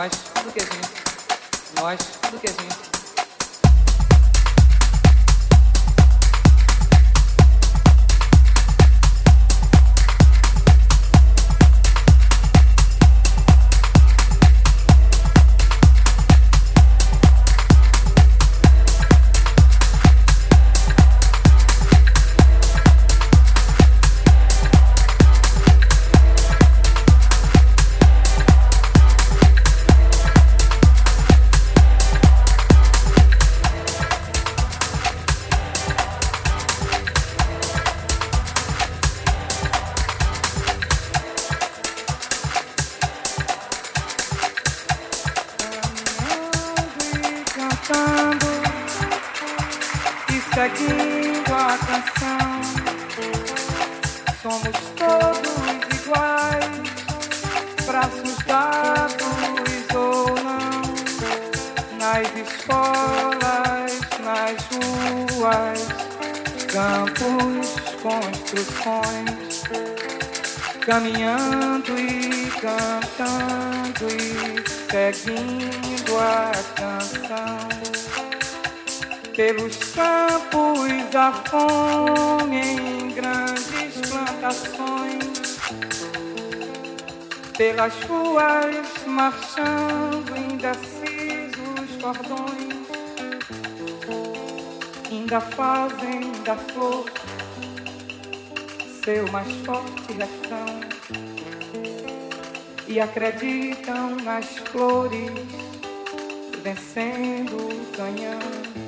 nós tudo que a gente, nós tudo que a gente. Somos todos iguais, braços dados ou não, nas escolas, nas ruas, campos, construções, caminhando e cantando e seguindo a canção. Pelos campos da fome pelas ruas marchando indecisos cordões, ainda fazem da flor seu mais forte refrão e acreditam nas flores vencendo o canhão.